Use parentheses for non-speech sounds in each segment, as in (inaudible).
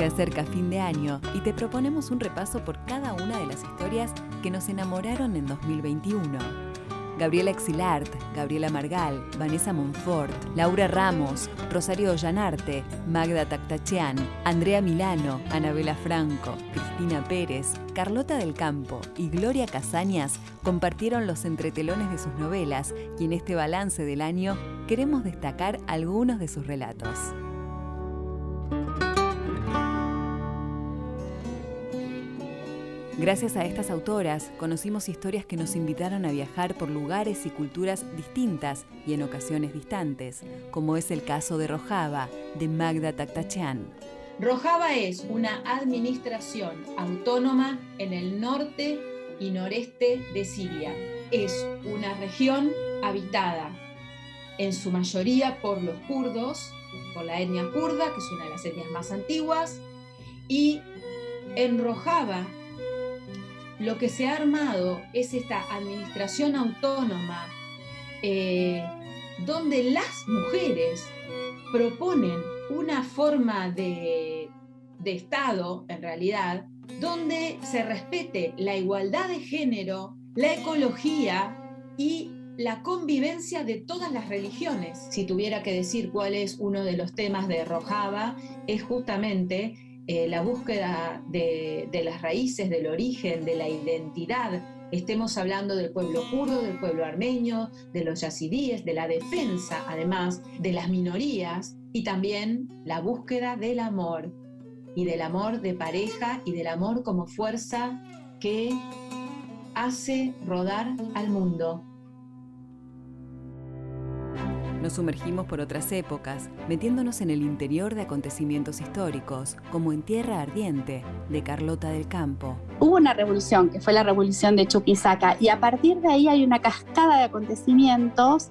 Se acerca fin de año y te proponemos un repaso por cada una de las historias que nos enamoraron en 2021. Gabriela Exilart, Gabriela Margal, Vanessa Monfort, Laura Ramos, Rosario Ollanarte, Magda Tactachean, Andrea Milano, Anabela Franco, Cristina Pérez, Carlota del Campo y Gloria Casañas compartieron los entretelones de sus novelas y en este balance del año queremos destacar algunos de sus relatos. Gracias a estas autoras conocimos historias que nos invitaron a viajar por lugares y culturas distintas y en ocasiones distantes, como es el caso de Rojava, de Magda Taktachian. Rojava es una administración autónoma en el norte y noreste de Siria. Es una región habitada en su mayoría por los kurdos, por la etnia kurda, que es una de las etnias más antiguas, y en Rojava lo que se ha armado es esta administración autónoma eh, donde las mujeres proponen una forma de, de Estado, en realidad, donde se respete la igualdad de género, la ecología y la convivencia de todas las religiones. Si tuviera que decir cuál es uno de los temas de Rojava, es justamente eh, la búsqueda de, las raíces, del origen, de la identidad. Estemos hablando del pueblo kurdo, del pueblo armenio, de los yazidíes, de la defensa, además, de las minorías y también la búsqueda del amor y del amor de pareja y del amor como fuerza que hace rodar al mundo. Nos sumergimos por otras épocas, metiéndonos en el interior de acontecimientos históricos, como en Tierra Ardiente, de Carlota del Campo. Hubo una revolución, que fue la revolución de Chuquisaca, y a partir de ahí hay una cascada de acontecimientos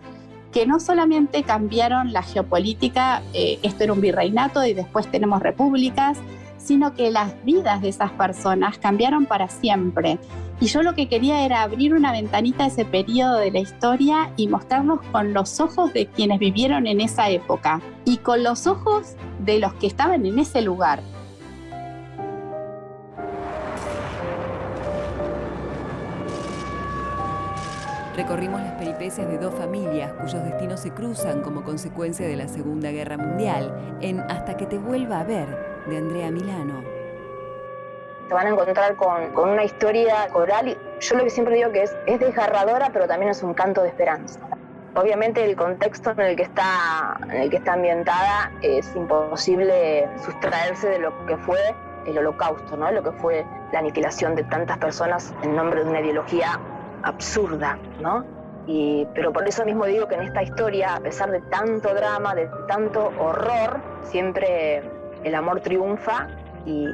que no solamente cambiaron la geopolítica, eh, esto era un virreinato y después tenemos repúblicas, sino que las vidas de esas personas cambiaron para siempre. Y yo lo que quería era abrir una ventanita a ese periodo de la historia y mostrarnos con los ojos de quienes vivieron en esa época y con los ojos de los que estaban en ese lugar. Recorrimos las peripecias de dos familias cuyos destinos se cruzan como consecuencia de la Segunda Guerra Mundial en Hasta que te vuelva a ver, de Andrea Milano se van a encontrar con, una historia coral. Y yo lo que siempre digo que es, es desgarradora, pero también es un canto de esperanza. Obviamente el contexto en el que está, en el que está ambientada es imposible sustraerse de lo que fue el holocausto, ¿no? lo que fue la aniquilación de tantas personas en nombre de una ideología absurda. ¿no? Y, pero por eso mismo digo que en esta historia, a pesar de tanto drama, de tanto horror, siempre el amor triunfa y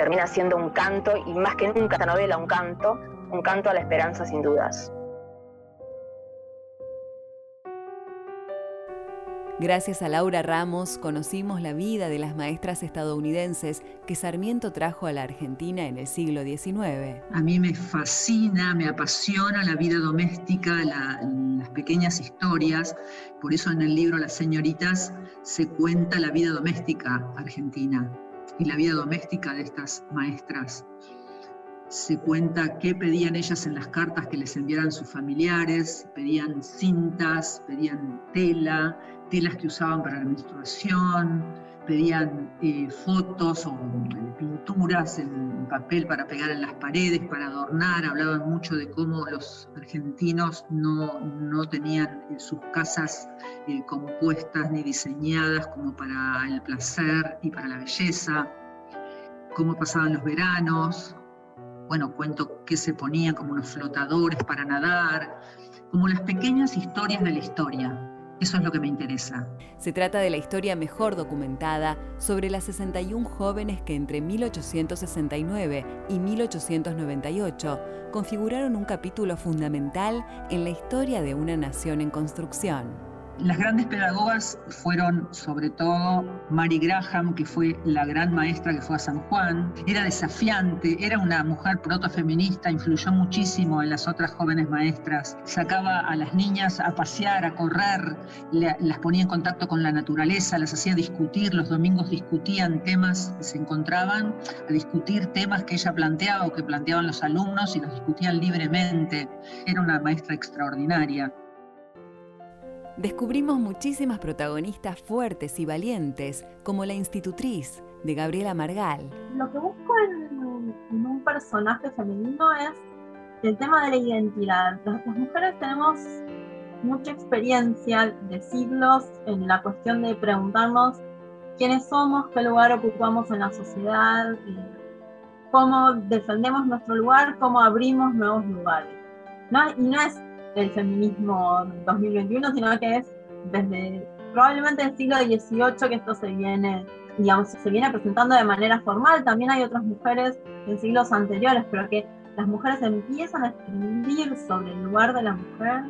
termina siendo un canto, y más que nunca esta novela un canto, un canto a la esperanza sin dudas. Gracias a Laura Ramos conocimos la vida de las maestras estadounidenses que Sarmiento trajo a la Argentina en el siglo XIX. A mí me fascina, me apasiona la vida doméstica, las pequeñas historias. Por eso en el libro Las señoritas se cuenta la vida doméstica argentina y la vida doméstica de estas maestras. Se cuenta qué pedían ellas en las cartas que les enviaran sus familiares, pedían cintas, pedían tela, telas que usaban para la menstruación, pedían eh, fotos o eh, pinturas en papel para pegar en las paredes, para adornar, hablaban mucho de cómo los argentinos no, no tenían sus casas eh, compuestas ni diseñadas como para el placer y para la belleza, cómo pasaban los veranos, bueno, cuento qué se ponían como unos flotadores para nadar, como las pequeñas historias de la historia. Eso es lo que me interesa. Se trata de la historia mejor documentada sobre las 61 jóvenes que entre 1869 y 1898 configuraron un capítulo fundamental en la historia de una nación en construcción. Las grandes pedagogas fueron sobre todo Mary Graham, que fue la gran maestra que fue a San Juan. Era desafiante, era una mujer protofeminista, influyó muchísimo en las otras jóvenes maestras. Sacaba a las niñas a pasear, a correr, las ponía en contacto con la naturaleza, las hacía discutir, los domingos discutían temas, se encontraban a discutir temas que ella planteaba o que planteaban los alumnos y los discutían libremente. Era una maestra extraordinaria descubrimos muchísimas protagonistas fuertes y valientes, como la institutriz de Gabriela Margal. Lo que busco en, un personaje femenino es el tema de la identidad. Las, mujeres tenemos mucha experiencia de siglos en la cuestión de preguntarnos quiénes somos, qué lugar ocupamos en la sociedad, cómo defendemos nuestro lugar, cómo abrimos nuevos lugares. ¿no? Y no es el feminismo 2021, sino que es desde probablemente el siglo XVIII que esto se viene, digamos, se viene presentando de manera formal. También hay otras mujeres en siglos anteriores, pero que las mujeres empiezan a escribir sobre el lugar de la mujer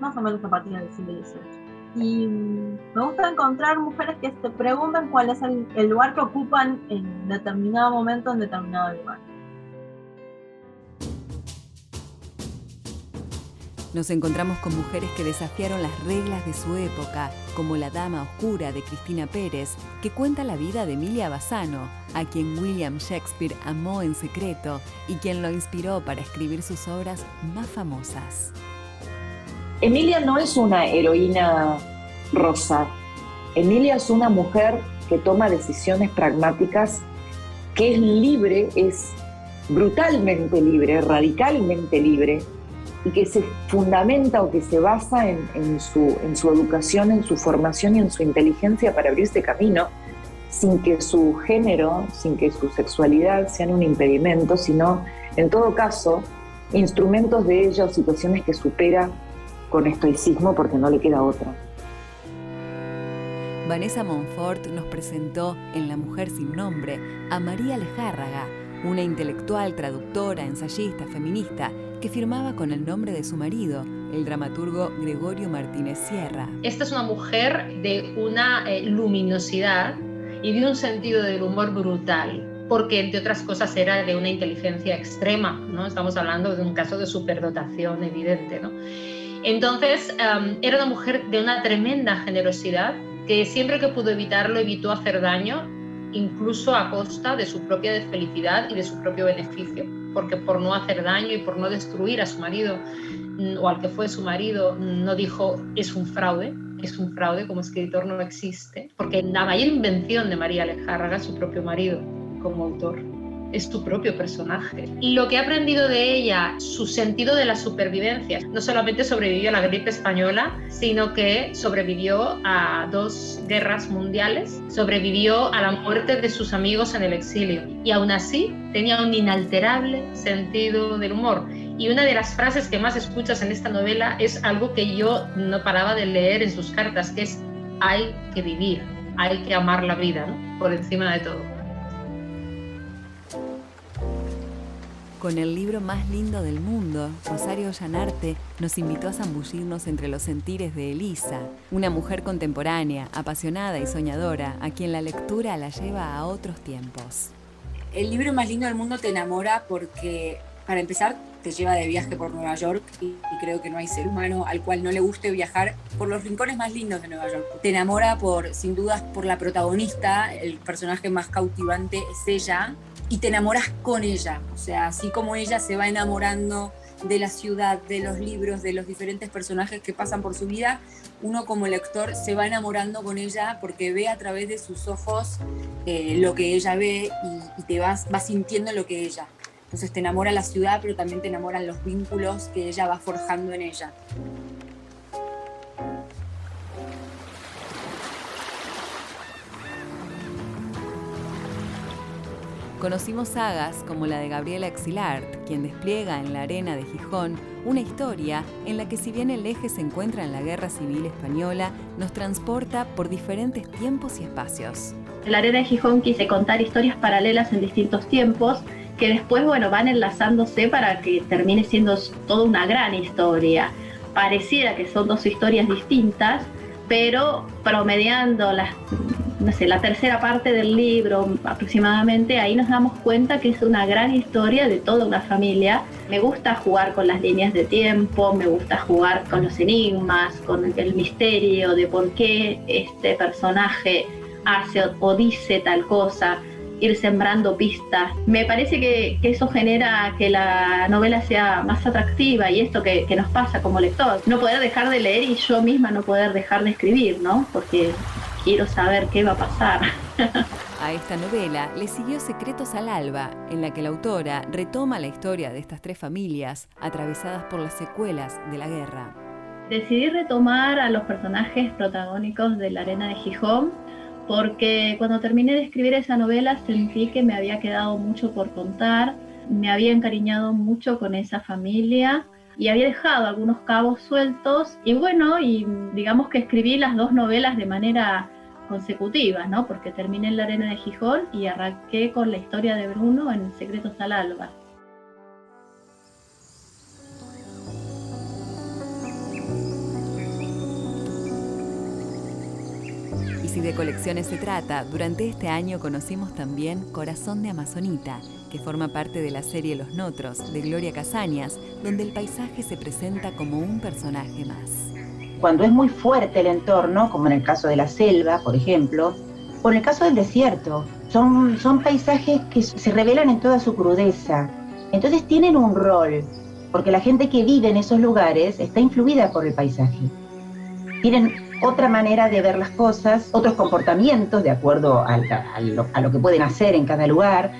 más o menos a partir del siglo XVIII. Y me gusta encontrar mujeres que se preguntan cuál es el, el lugar que ocupan en determinado momento, en determinado lugar. Nos encontramos con mujeres que desafiaron las reglas de su época, como La Dama Oscura de Cristina Pérez, que cuenta la vida de Emilia Bassano, a quien William Shakespeare amó en secreto y quien lo inspiró para escribir sus obras más famosas. Emilia no es una heroína rosa. Emilia es una mujer que toma decisiones pragmáticas, que es libre, es brutalmente libre, radicalmente libre, y que se fundamenta o que se basa en, su, en su educación, en su formación y en su inteligencia para abrirse camino, sin que su género, sin que su sexualidad sean un impedimento, sino, en todo caso, instrumentos de ella o situaciones que supera con estoicismo porque no le queda otra. Vanessa Monfort nos presentó en La Mujer sin Nombre a María Lejárraga, una intelectual, traductora, ensayista, feminista, que firmaba con el nombre de su marido, el dramaturgo Gregorio Martínez Sierra. Esta es una mujer de una eh, luminosidad y de un sentido del humor brutal, porque entre otras cosas era de una inteligencia extrema, ¿no? Estamos hablando de un caso de superdotación evidente, ¿no? Entonces, era una mujer de una tremenda generosidad que siempre que pudo evitarlo evitó hacer daño, incluso a costa de su propia felicidad y de su propio beneficio porque por no hacer daño y por no destruir a su marido mm, o al que fue su marido, no dijo es un fraude, es un fraude, como escritor no existe, porque la mayor invención de María Alejárraga es su propio marido como autor es tu propio personaje. Lo que he aprendido de ella, su sentido de la supervivencia, no solamente sobrevivió a la gripe española, sino que sobrevivió a dos guerras mundiales, sobrevivió a la muerte de sus amigos en el exilio y aún así tenía un inalterable sentido del humor. Y una de las frases que más escuchas en esta novela es algo que yo no paraba de leer en sus cartas, que es hay que vivir, hay que amar la vida, por encima de todo. Con el libro más lindo del mundo, Rosario Llanarte nos invitó a zambullirnos entre los sentires de Elisa, una mujer contemporánea, apasionada y soñadora, a quien la lectura la lleva a otros tiempos. El libro más lindo del mundo te enamora porque, para empezar, te lleva de viaje por Nueva York y, creo que no hay ser humano al cual no le guste viajar por los rincones más lindos de Nueva York. Te enamora por, sin dudas, por la protagonista, el personaje más cautivante es ella, y te enamoras con ella. O sea, así como ella se va enamorando de la ciudad, de los libros, de los diferentes personajes que pasan por su vida, uno como lector se va enamorando con ella porque ve a través de sus ojos eh, lo que ella ve y, te vas, vas sintiendo lo que ella. Entonces te enamora la ciudad, pero también te enamoran los vínculos que ella va forjando en ella. Conocimos sagas como la de Gabriela Exilart, quien despliega en la arena de Gijón una historia en la que si bien el eje se encuentra en la Guerra Civil Española, nos transporta por diferentes tiempos y espacios. La arena de Gijón quise contar historias paralelas en distintos tiempos que después, bueno, van enlazándose para que termine siendo toda una gran historia. Pareciera que son dos historias distintas, pero promediando las no sé, la tercera parte del libro aproximadamente, ahí nos damos cuenta que es una gran historia de toda una familia. Me gusta jugar con las líneas de tiempo, me gusta jugar con los enigmas, con el misterio de por qué este personaje hace o dice tal cosa, ir sembrando pistas. Me parece que, eso genera que la novela sea más atractiva y esto que, nos pasa como lector. No poder dejar de leer y yo misma no poder dejar de escribir, ¿no? Porque quiero saber qué va a pasar. (laughs) A esta novela le siguió Secretos al Alba, en la que la autora retoma la historia de estas tres familias atravesadas por las secuelas de la guerra. Decidí retomar a los personajes protagónicos de La Arena de Gijón porque cuando terminé de escribir esa novela sentí que me había quedado mucho por contar, me había encariñado mucho con esa familia y había dejado algunos cabos sueltos y bueno, y digamos que escribí las dos novelas de manera consecutiva, ¿no? Porque terminé en La Arena de Gijón y arranqué con la historia de Bruno en Secretos al Alba. Si de colecciones se trata, durante este año conocimos también Corazón de Amazonita, que forma parte de la serie Los Notros de Gloria Casañas, donde el paisaje se presenta como un personaje más. Cuando es muy fuerte el entorno, como en el caso de la selva, por ejemplo, o en el caso del desierto, son, son paisajes que se revelan en toda su crudeza. Entonces tienen un rol, porque la gente que vive en esos lugares está influida por el paisaje. Tienen otra manera de ver las cosas, otros comportamientos de acuerdo a, a lo que pueden hacer en cada lugar,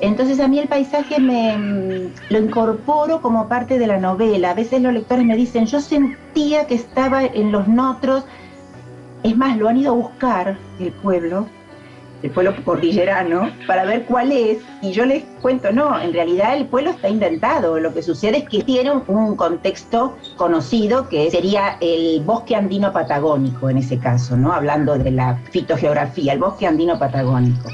entonces a mí el paisaje me mm, lo incorporo como parte de la novela. A veces los lectores me dicen, yo sentía que estaba en los notros. Es más, lo han ido a buscar el pueblo, el pueblo cordillerano, para ver cuál es. Y yo les cuento, no, en realidad el pueblo está inventado. Lo que sucede es que tiene un contexto conocido que sería el bosque andino patagónico en ese caso, ¿no? Hablando de la fitogeografía, el bosque andino patagónico.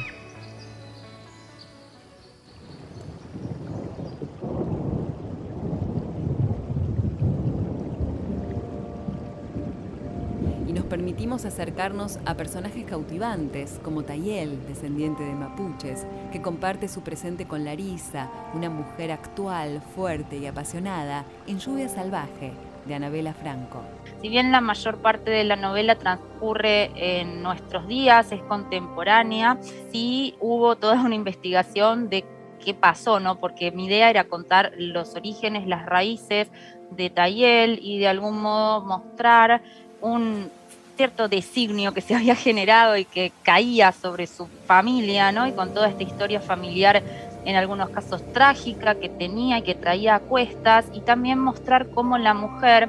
Permitimos acercarnos a personajes cautivantes como Tayel, descendiente de mapuches, que comparte su presente con Larisa, una mujer actual, fuerte y apasionada, en Lluvia Salvaje, de Anabela Franco. Si bien la mayor parte de la novela transcurre en nuestros días, es contemporánea, sí hubo toda una investigación de qué pasó, ¿no? Porque mi idea era contar los orígenes, las raíces de Tayel y de algún modo mostrar un cierto designio que se (laughs) había generado y que caía sobre su familia, ¿no? Y con toda esta historia familiar, en algunos casos trágica, que tenía y que traía a cuestas, y también mostrar cómo la mujer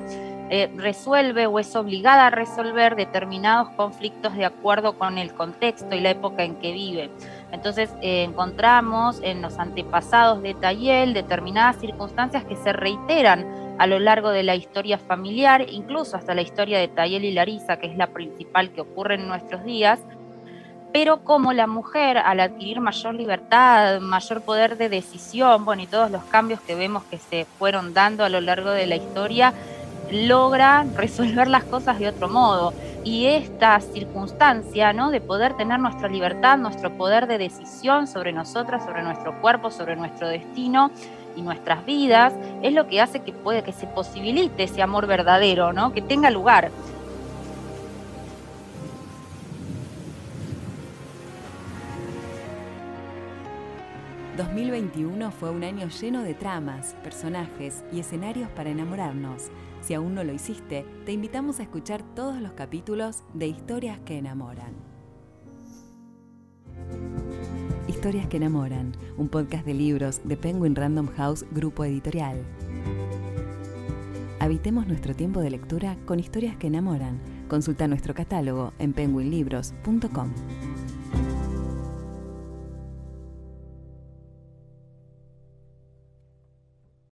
eh, resuelve o es obligada a resolver determinados conflictos de acuerdo con el contexto y la época en que vive. Entonces eh, encontramos en los antepasados de Tayel determinadas circunstancias que se reiteran a lo largo de la historia familiar, incluso hasta la historia de Tayel y Larisa, que es la principal que ocurre en nuestros días, pero como la mujer al adquirir mayor libertad, mayor poder de decisión, bueno, y todos los cambios que vemos que se fueron dando a lo largo de la historia, logra resolver las cosas de otro modo. Y esta circunstancia, ¿no? De poder tener nuestra libertad, nuestro poder de decisión sobre nosotras, sobre nuestro cuerpo, sobre nuestro destino, y nuestras vidas es lo que hace que puede que se posibilite ese amor verdadero, ¿no? Que tenga lugar. ...2021 fue un año lleno de tramas, personajes y escenarios para enamorarnos. Si aún no lo hiciste, te invitamos a escuchar todos los capítulos de Historias que enamoran. Historias que enamoran, un podcast de libros de Penguin Random House Grupo Editorial. Habitemos nuestro tiempo de lectura con historias que enamoran. Consulta nuestro catálogo en penguinlibros.com.